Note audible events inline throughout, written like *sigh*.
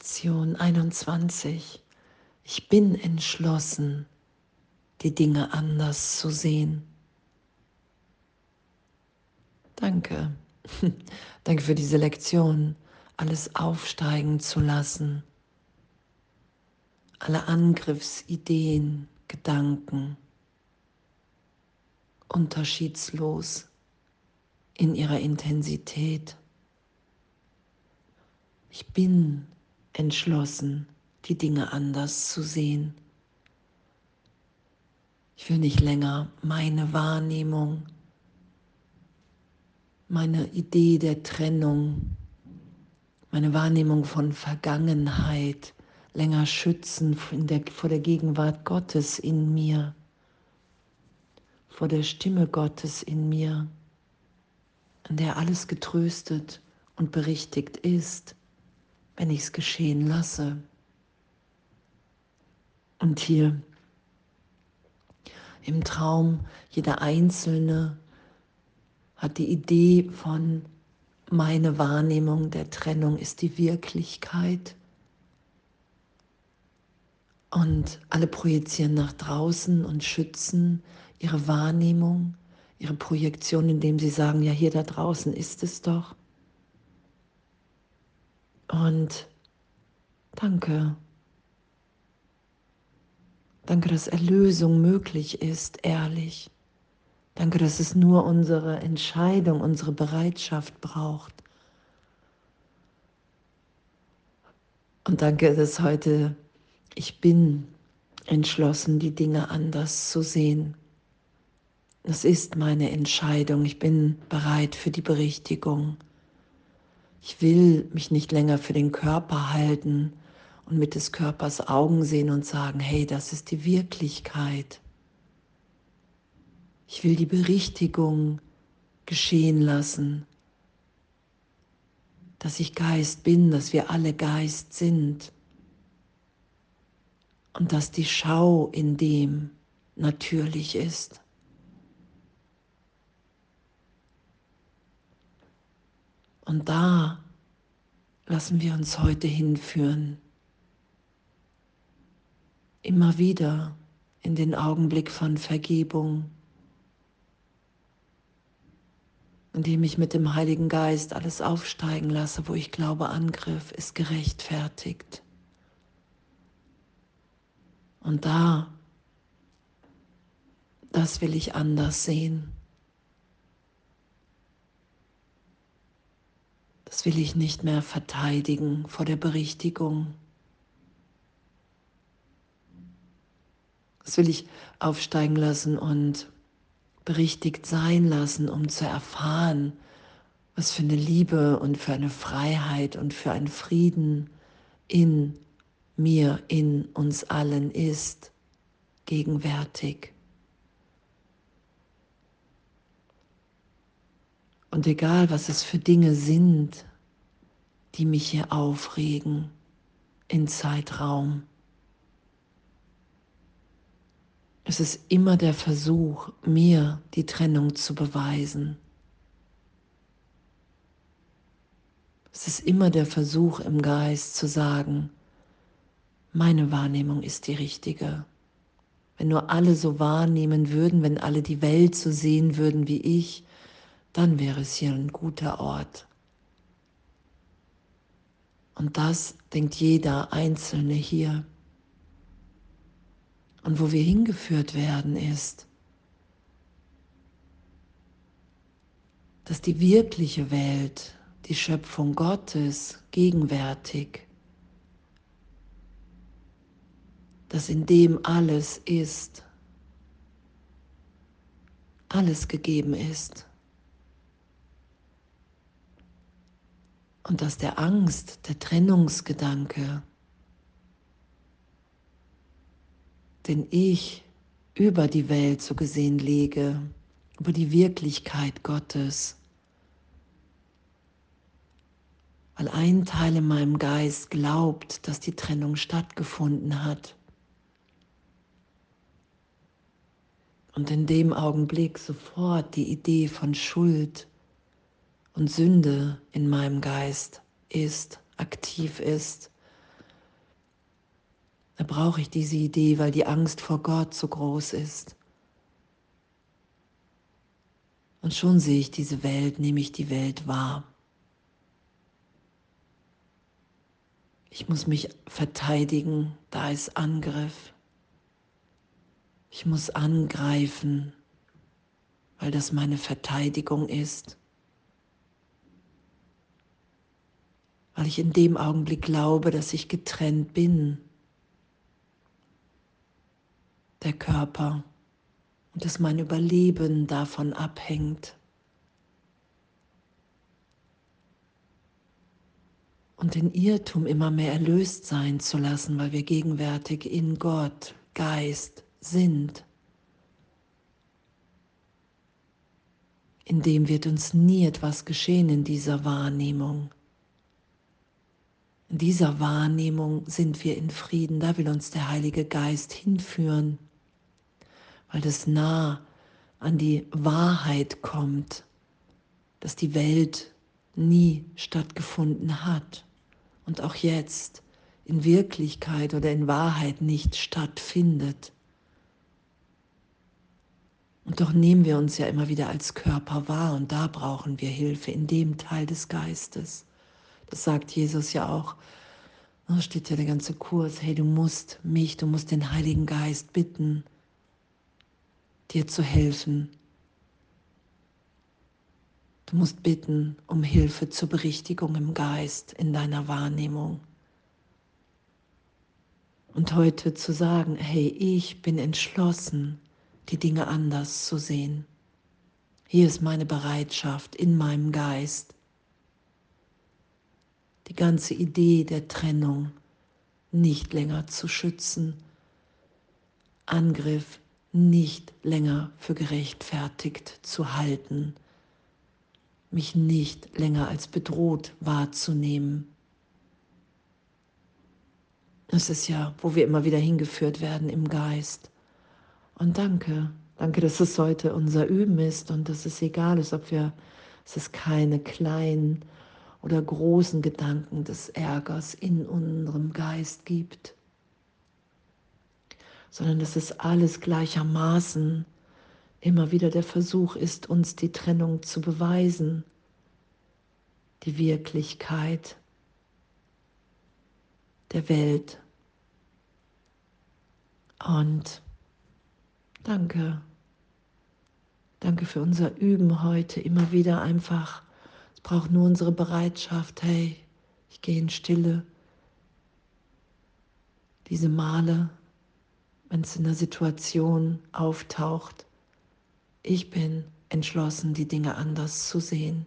Lektion 21. Ich bin entschlossen, die Dinge anders zu sehen. Danke. *laughs* Danke für diese Lektion, alles aufsteigen zu lassen. Alle Angriffsideen, Gedanken, unterschiedslos in ihrer Intensität. Ich bin entschlossen, die Dinge anders zu sehen. Ich will nicht länger meine Wahrnehmung, meine Idee der Trennung, meine Wahrnehmung von Vergangenheit länger schützen der, vor der Gegenwart Gottes in mir, vor der Stimme Gottes in mir, an der alles getröstet und berichtigt ist wenn ich es geschehen lasse. Und hier im Traum, jeder Einzelne hat die Idee von meine Wahrnehmung der Trennung ist die Wirklichkeit. Und alle projizieren nach draußen und schützen ihre Wahrnehmung, ihre Projektion, indem sie sagen, ja, hier da draußen ist es doch. Und danke. Danke, dass Erlösung möglich ist, ehrlich. Danke, dass es nur unsere Entscheidung, unsere Bereitschaft braucht. Und danke, dass heute ich bin entschlossen, die Dinge anders zu sehen. Das ist meine Entscheidung. Ich bin bereit für die Berichtigung. Ich will mich nicht länger für den Körper halten und mit des Körpers Augen sehen und sagen, hey, das ist die Wirklichkeit. Ich will die Berichtigung geschehen lassen, dass ich Geist bin, dass wir alle Geist sind und dass die Schau in dem natürlich ist. Und da lassen wir uns heute hinführen. Immer wieder in den Augenblick von Vergebung, indem ich mit dem Heiligen Geist alles aufsteigen lasse, wo ich glaube, Angriff ist gerechtfertigt. Und da, das will ich anders sehen. Das will ich nicht mehr verteidigen vor der Berichtigung. Das will ich aufsteigen lassen und berichtigt sein lassen, um zu erfahren, was für eine Liebe und für eine Freiheit und für einen Frieden in mir, in uns allen ist, gegenwärtig. Und egal, was es für Dinge sind, die mich hier aufregen in Zeitraum, es ist immer der Versuch, mir die Trennung zu beweisen. Es ist immer der Versuch im Geist zu sagen, meine Wahrnehmung ist die richtige. Wenn nur alle so wahrnehmen würden, wenn alle die Welt so sehen würden wie ich, dann wäre es hier ein guter Ort. Und das denkt jeder Einzelne hier. Und wo wir hingeführt werden ist, dass die wirkliche Welt, die Schöpfung Gottes gegenwärtig, dass in dem alles ist, alles gegeben ist. Und dass der Angst, der Trennungsgedanke, den ich über die Welt so gesehen lege, über die Wirklichkeit Gottes, weil ein Teil in meinem Geist glaubt, dass die Trennung stattgefunden hat. Und in dem Augenblick sofort die Idee von Schuld und Sünde in meinem Geist ist, aktiv ist Da brauche ich diese Idee, weil die Angst vor Gott so groß ist. Und schon sehe ich diese Welt, nehme ich die Welt wahr. Ich muss mich verteidigen, da ist Angriff. Ich muss angreifen, weil das meine Verteidigung ist. Weil ich in dem Augenblick glaube, dass ich getrennt bin. Der Körper und dass mein Überleben davon abhängt. Und den Irrtum immer mehr erlöst sein zu lassen, weil wir gegenwärtig in Gott, Geist sind. In dem wird uns nie etwas geschehen in dieser Wahrnehmung. In dieser Wahrnehmung sind wir in Frieden, da will uns der Heilige Geist hinführen weil das nah an die Wahrheit kommt, dass die Welt nie stattgefunden hat und auch jetzt in Wirklichkeit oder in Wahrheit nicht stattfindet. Und doch nehmen wir uns ja immer wieder als Körper wahr und da brauchen wir Hilfe in dem Teil des Geistes. Das sagt Jesus ja auch. Da steht ja der ganze Kurs, hey, du musst mich, du musst den Heiligen Geist bitten, dir zu helfen. Du musst bitten um Hilfe zur Berichtigung im Geist, in deiner Wahrnehmung. Und heute zu sagen, hey, ich bin entschlossen, die Dinge anders zu sehen. Hier ist meine Bereitschaft in meinem Geist. Die ganze Idee der Trennung nicht länger zu schützen. Angriff nicht länger für gerechtfertigt zu halten, mich nicht länger als bedroht wahrzunehmen. Es ist ja, wo wir immer wieder hingeführt werden im Geist. Und danke, danke, dass es heute unser Üben ist und dass es egal ist, ob wir, es keine kleinen oder großen Gedanken des Ärgers in unserem Geist gibt sondern dass es alles gleichermaßen immer wieder der Versuch ist, uns die Trennung zu beweisen, die Wirklichkeit der Welt. Und danke, danke für unser Üben heute, immer wieder einfach, es braucht nur unsere Bereitschaft, hey, ich gehe in Stille, diese Male wenn es in der Situation auftaucht. Ich bin entschlossen, die Dinge anders zu sehen.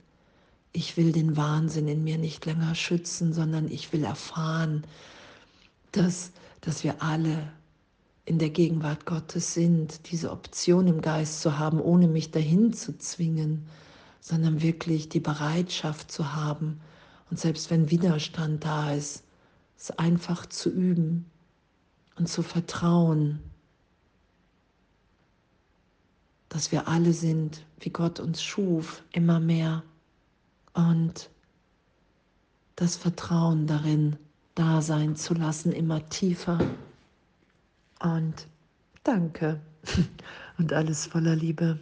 Ich will den Wahnsinn in mir nicht länger schützen, sondern ich will erfahren, dass, dass wir alle in der Gegenwart Gottes sind, diese Option im Geist zu haben, ohne mich dahin zu zwingen, sondern wirklich die Bereitschaft zu haben und selbst wenn Widerstand da ist, es einfach zu üben, und zu vertrauen, dass wir alle sind, wie Gott uns schuf, immer mehr und das Vertrauen darin da sein zu lassen, immer tiefer. Und danke *laughs* und alles voller Liebe.